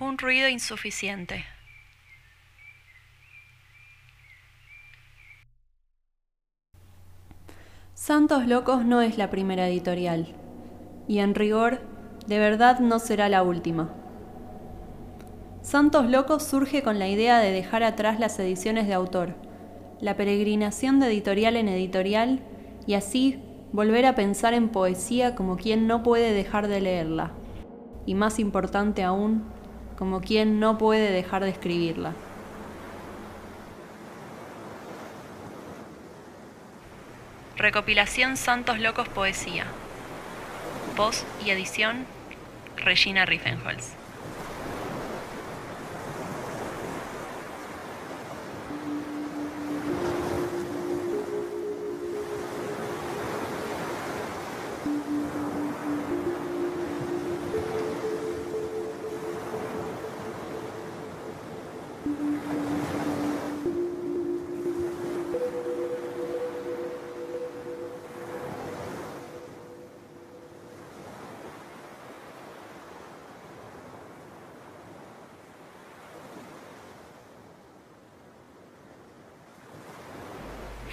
Un ruido insuficiente. Santos Locos no es la primera editorial, y en rigor, de verdad no será la última. Santos Locos surge con la idea de dejar atrás las ediciones de autor, la peregrinación de editorial en editorial, y así volver a pensar en poesía como quien no puede dejar de leerla, y más importante aún, como quien no puede dejar de escribirla. Recopilación Santos Locos Poesía. Voz y edición Regina Riffenholz.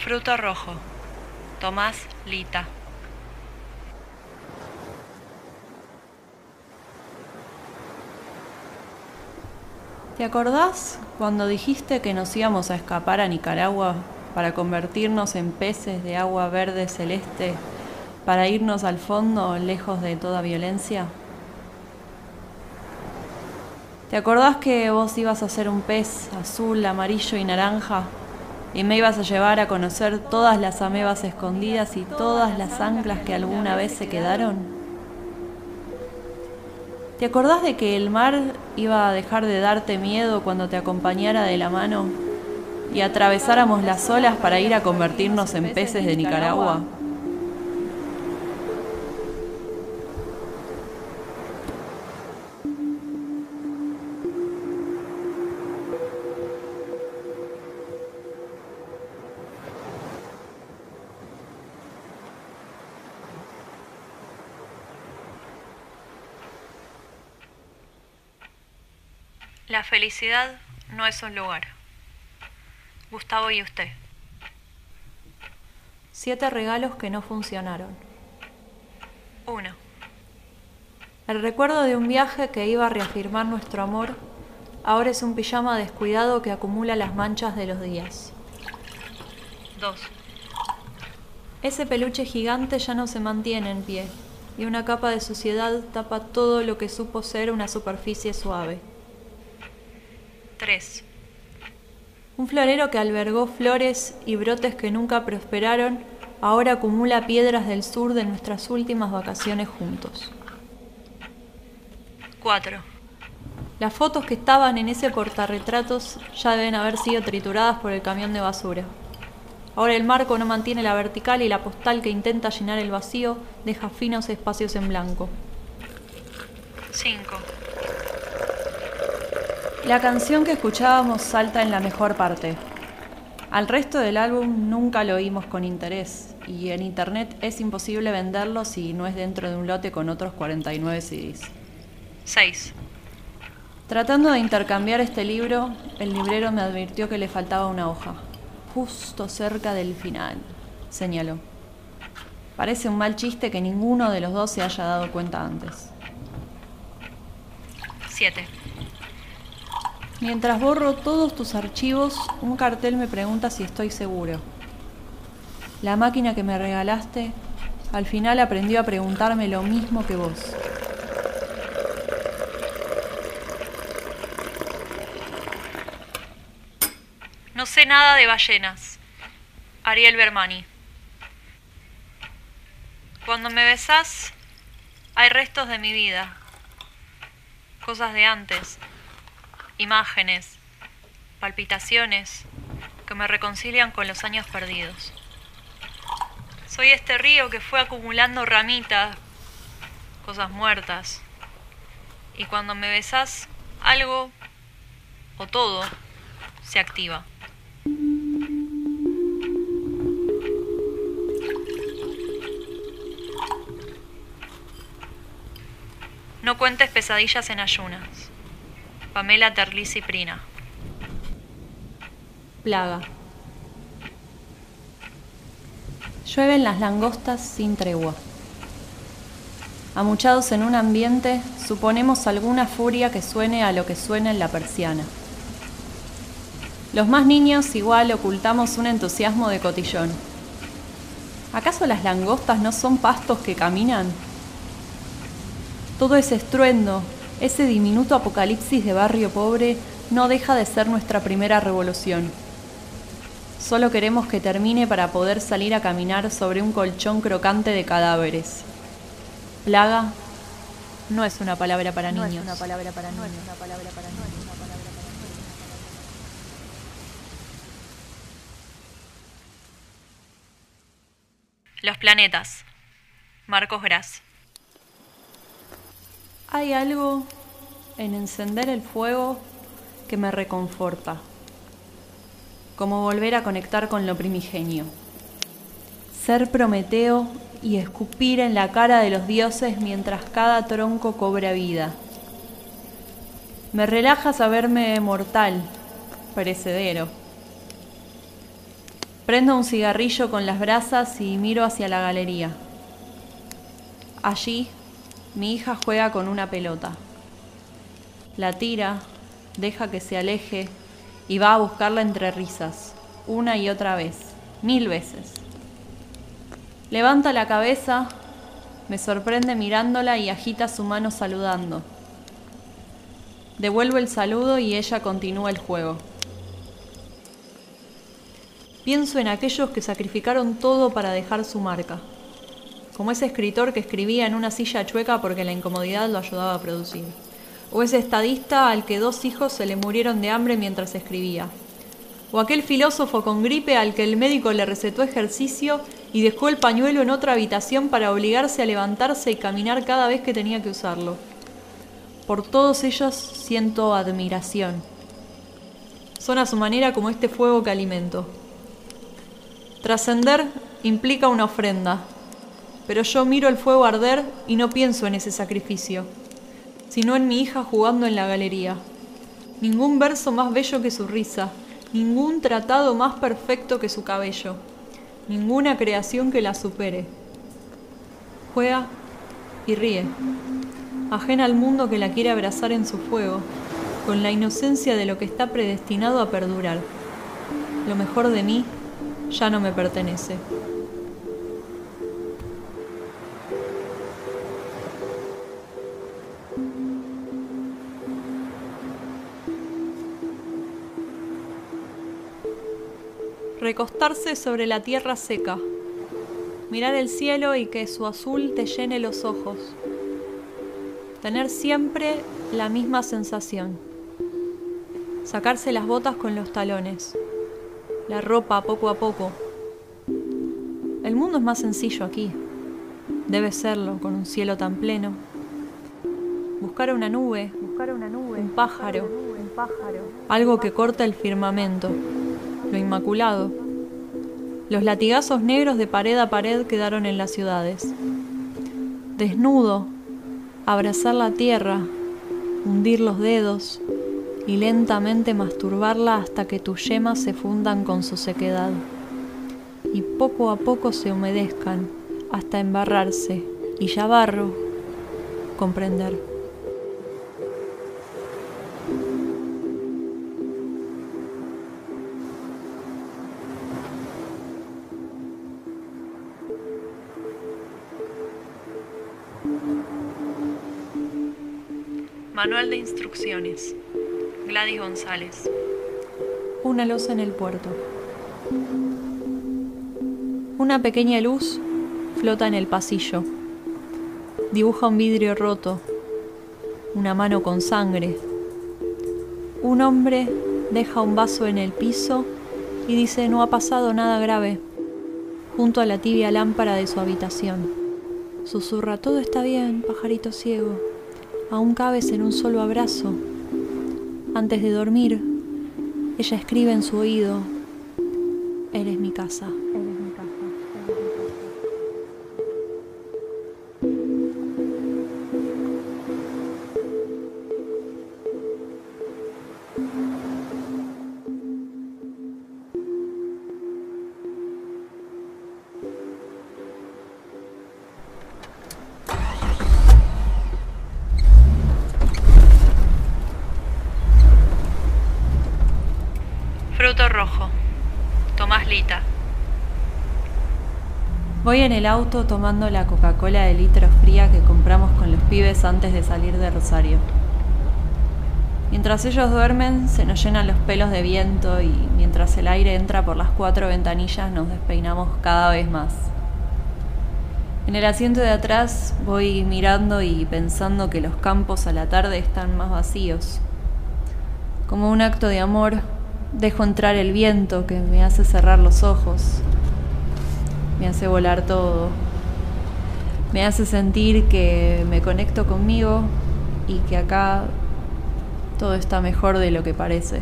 Fruto rojo. Tomás Lita. ¿Te acordás cuando dijiste que nos íbamos a escapar a Nicaragua para convertirnos en peces de agua verde celeste, para irnos al fondo lejos de toda violencia? ¿Te acordás que vos ibas a ser un pez azul, amarillo y naranja y me ibas a llevar a conocer todas las amebas escondidas y todas las anclas que alguna vez se quedaron? ¿Te acordás de que el mar iba a dejar de darte miedo cuando te acompañara de la mano y atravesáramos las olas para ir a convertirnos en peces de Nicaragua? La felicidad no es un lugar. Gustavo y usted. Siete regalos que no funcionaron. 1. El recuerdo de un viaje que iba a reafirmar nuestro amor ahora es un pijama descuidado que acumula las manchas de los días. 2. Ese peluche gigante ya no se mantiene en pie y una capa de suciedad tapa todo lo que supo ser una superficie suave. 3. Un florero que albergó flores y brotes que nunca prosperaron, ahora acumula piedras del sur de nuestras últimas vacaciones juntos. 4. Las fotos que estaban en ese portarretratos ya deben haber sido trituradas por el camión de basura. Ahora el marco no mantiene la vertical y la postal que intenta llenar el vacío deja finos espacios en blanco. 5. La canción que escuchábamos salta en la mejor parte. Al resto del álbum nunca lo oímos con interés y en internet es imposible venderlo si no es dentro de un lote con otros 49 CDs. 6. Tratando de intercambiar este libro, el librero me advirtió que le faltaba una hoja, justo cerca del final, señaló. Parece un mal chiste que ninguno de los dos se haya dado cuenta antes. 7. Mientras borro todos tus archivos, un cartel me pregunta si estoy seguro. La máquina que me regalaste al final aprendió a preguntarme lo mismo que vos. No sé nada de ballenas. Ariel Bermani. Cuando me besás, hay restos de mi vida. Cosas de antes. Imágenes. Palpitaciones que me reconcilian con los años perdidos. Soy este río que fue acumulando ramitas, cosas muertas. Y cuando me besás, algo o todo se activa. No cuentes pesadillas en ayunas. Pamela Terlisi Prina. Plaga. Llueven las langostas sin tregua. Amuchados en un ambiente, suponemos alguna furia que suene a lo que suena en la persiana. Los más niños igual ocultamos un entusiasmo de cotillón. ¿Acaso las langostas no son pastos que caminan? Todo ese estruendo, ese diminuto apocalipsis de barrio pobre no deja de ser nuestra primera revolución. Solo queremos que termine para poder salir a caminar sobre un colchón crocante de cadáveres. Plaga no es una palabra para niños. No es una palabra para niños. No es una palabra para niños. Los planetas. Marcos Gras. Hay algo en encender el fuego que me reconforta, como volver a conectar con lo primigenio. Ser Prometeo y escupir en la cara de los dioses mientras cada tronco cobra vida. Me relaja saberme mortal, perecedero. Prendo un cigarrillo con las brasas y miro hacia la galería. Allí, mi hija juega con una pelota. La tira, deja que se aleje y va a buscarla entre risas, una y otra vez, mil veces. Levanta la cabeza, me sorprende mirándola y agita su mano saludando. Devuelvo el saludo y ella continúa el juego. Pienso en aquellos que sacrificaron todo para dejar su marca, como ese escritor que escribía en una silla chueca porque la incomodidad lo ayudaba a producir, o ese estadista al que dos hijos se le murieron de hambre mientras escribía, o aquel filósofo con gripe al que el médico le recetó ejercicio y dejó el pañuelo en otra habitación para obligarse a levantarse y caminar cada vez que tenía que usarlo. Por todos ellos siento admiración. Son a su manera como este fuego que alimento. Trascender implica una ofrenda, pero yo miro el fuego arder y no pienso en ese sacrificio, sino en mi hija jugando en la galería. Ningún verso más bello que su risa, ningún tratado más perfecto que su cabello ninguna creación que la supere. Juega y ríe, ajena al mundo que la quiere abrazar en su fuego, con la inocencia de lo que está predestinado a perdurar. Lo mejor de mí ya no me pertenece. Recostarse sobre la tierra seca, mirar el cielo y que su azul te llene los ojos, tener siempre la misma sensación, sacarse las botas con los talones, la ropa poco a poco. El mundo es más sencillo aquí, debe serlo con un cielo tan pleno. Buscar una nube, buscar una nube, un pájaro, un pájaro, algo que corta el firmamento lo inmaculado. Los latigazos negros de pared a pared quedaron en las ciudades. Desnudo, abrazar la tierra, hundir los dedos y lentamente masturbarla hasta que tus yemas se fundan con su sequedad y poco a poco se humedezcan hasta embarrarse y ya barro, comprender. Manual de instrucciones. Gladys González. Una losa en el puerto. Una pequeña luz flota en el pasillo. Dibuja un vidrio roto. Una mano con sangre. Un hombre deja un vaso en el piso y dice no ha pasado nada grave junto a la tibia lámpara de su habitación. Susurra, todo está bien, pajarito ciego aún cabes en un solo abrazo. Antes de dormir, ella escribe en su oído, Eres mi casa. Rojo. Tomás Lita. Voy en el auto tomando la Coca-Cola de litro fría que compramos con los pibes antes de salir de Rosario. Mientras ellos duermen, se nos llenan los pelos de viento y mientras el aire entra por las cuatro ventanillas nos despeinamos cada vez más. En el asiento de atrás voy mirando y pensando que los campos a la tarde están más vacíos. Como un acto de amor, dejo entrar el viento que me hace cerrar los ojos, me hace volar todo, me hace sentir que me conecto conmigo y que acá todo está mejor de lo que parece.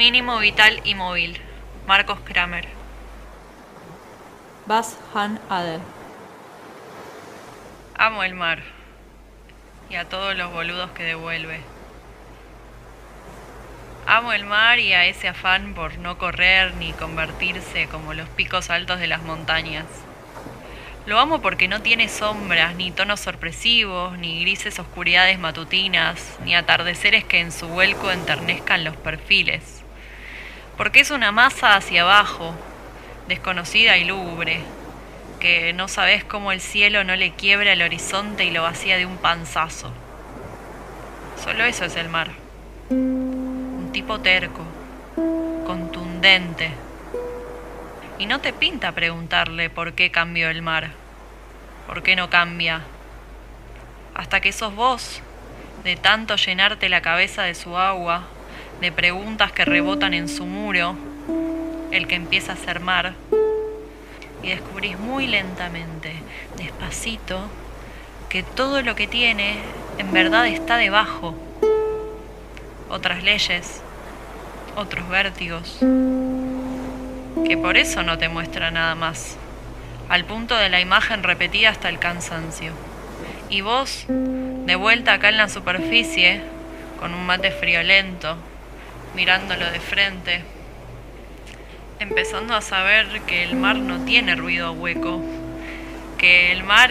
Mínimo vital y móvil. Marcos Kramer. Bas Han Ader. Amo el mar y a todos los boludos que devuelve. Amo el mar y a ese afán por no correr ni convertirse como los picos altos de las montañas. Lo amo porque no tiene sombras, ni tonos sorpresivos, ni grises oscuridades matutinas, ni atardeceres que en su vuelco enternezcan los perfiles porque es una masa hacia abajo, desconocida y lúgubre, que no sabes cómo el cielo no le quiebra el horizonte y lo vacía de un panzazo. Solo eso es el mar. Un tipo terco, contundente. Y no te pinta preguntarle por qué cambió el mar, por qué no cambia, hasta que sos vos, de tanto llenarte la cabeza de su agua, de preguntas que rebotan en su muro, el que empieza a ser mar, y descubrís muy lentamente, despacito, que todo lo que tiene en verdad está debajo. Otras leyes, otros vértigos, que por eso no te muestra nada más, al punto de la imagen repetida hasta el cansancio. Y vos, de vuelta acá en la superficie, con un mate friolento, mirándolo de frente, empezando a saber que el mar no tiene ruido hueco, que el mar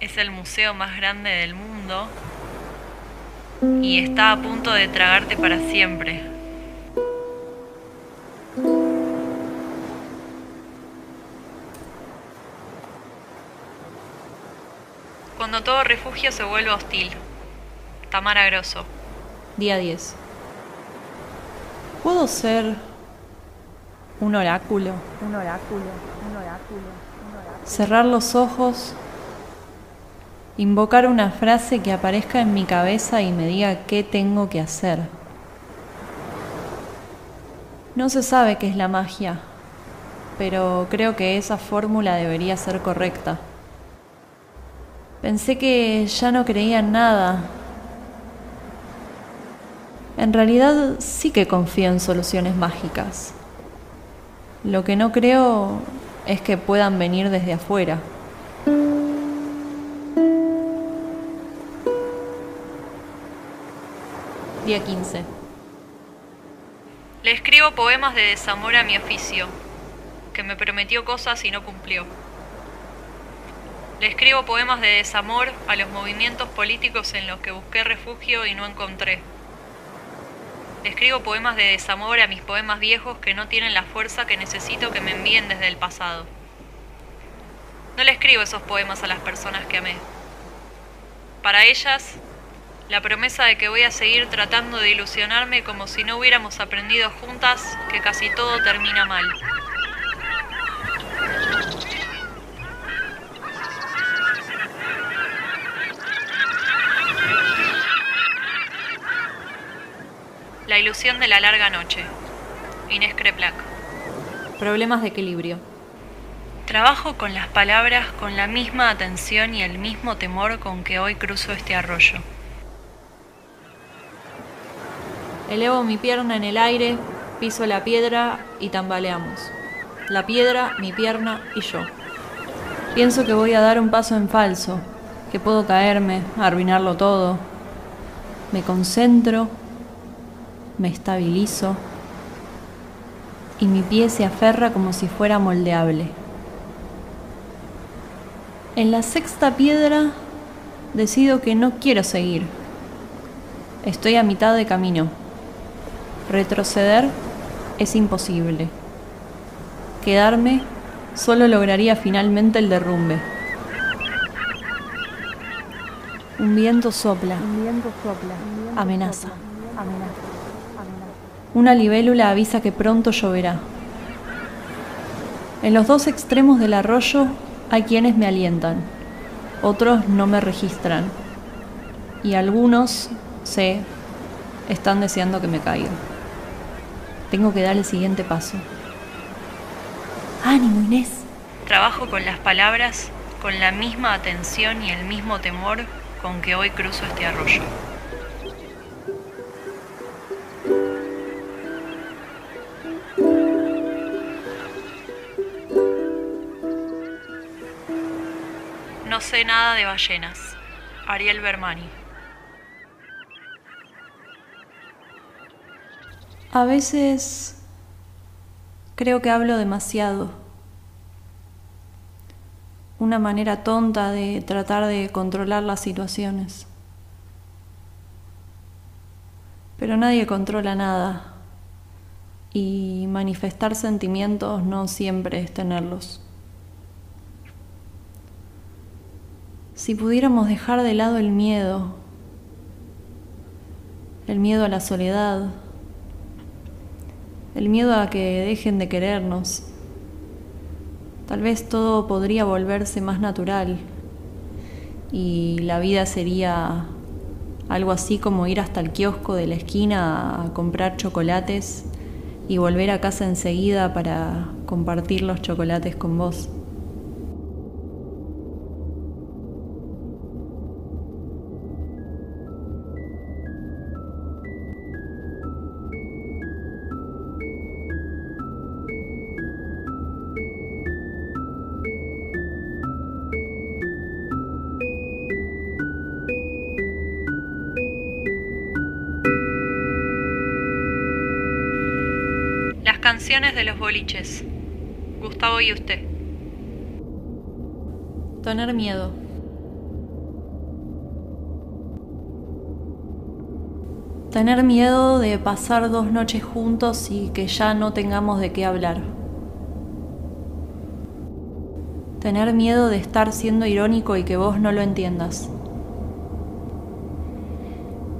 es el museo más grande del mundo y está a punto de tragarte para siempre. Cuando todo refugio se vuelve hostil. Tamara Grosso. Día 10. ¿Puedo ser un oráculo? Un oráculo, un oráculo, Cerrar los ojos, invocar una frase que aparezca en mi cabeza y me diga qué tengo que hacer. No se sabe qué es la magia, pero creo que esa fórmula debería ser correcta. Pensé que ya no creía en nada, en realidad sí que confío en soluciones mágicas. Lo que no creo es que puedan venir desde afuera. Día 15. Le escribo poemas de desamor a mi oficio, que me prometió cosas y no cumplió. Le escribo poemas de desamor a los movimientos políticos en los que busqué refugio y no encontré. Escribo poemas de desamor a mis poemas viejos que no tienen la fuerza que necesito que me envíen desde el pasado. No le escribo esos poemas a las personas que amé. Para ellas, la promesa de que voy a seguir tratando de ilusionarme como si no hubiéramos aprendido juntas que casi todo termina mal. La ilusión de la larga noche. Inés Creplac. Problemas de equilibrio. Trabajo con las palabras con la misma atención y el mismo temor con que hoy cruzo este arroyo. Elevo mi pierna en el aire, piso la piedra y tambaleamos. La piedra, mi pierna y yo. Pienso que voy a dar un paso en falso, que puedo caerme, arruinarlo todo. Me concentro me estabilizo y mi pie se aferra como si fuera moldeable. En la sexta piedra decido que no quiero seguir. Estoy a mitad de camino. Retroceder es imposible. Quedarme solo lograría finalmente el derrumbe. Un viento sopla. Amenaza. Una libélula avisa que pronto lloverá. En los dos extremos del arroyo hay quienes me alientan, otros no me registran y algunos, sé, están deseando que me caiga. Tengo que dar el siguiente paso. Ánimo, Inés. Trabajo con las palabras con la misma atención y el mismo temor con que hoy cruzo este arroyo. No sé nada de ballenas. Ariel Bermani. A veces creo que hablo demasiado. Una manera tonta de tratar de controlar las situaciones. Pero nadie controla nada. Y manifestar sentimientos no siempre es tenerlos. Si pudiéramos dejar de lado el miedo, el miedo a la soledad, el miedo a que dejen de querernos, tal vez todo podría volverse más natural y la vida sería algo así como ir hasta el kiosco de la esquina a comprar chocolates y volver a casa enseguida para compartir los chocolates con vos. Canciones de los boliches. Gustavo y usted. Tener miedo. Tener miedo de pasar dos noches juntos y que ya no tengamos de qué hablar. Tener miedo de estar siendo irónico y que vos no lo entiendas.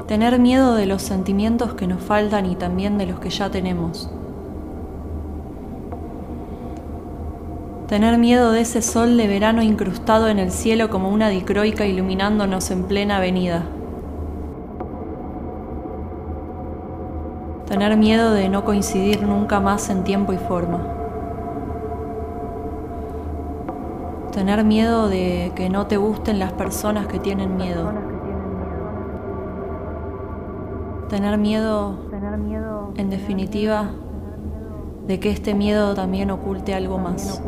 Tener miedo de los sentimientos que nos faltan y también de los que ya tenemos. Tener miedo de ese sol de verano incrustado en el cielo como una dicroica iluminándonos en plena avenida. Tener miedo de no coincidir nunca más en tiempo y forma. Tener miedo de que no te gusten las personas que tienen miedo. Tener miedo, en definitiva, de que este miedo también oculte algo más.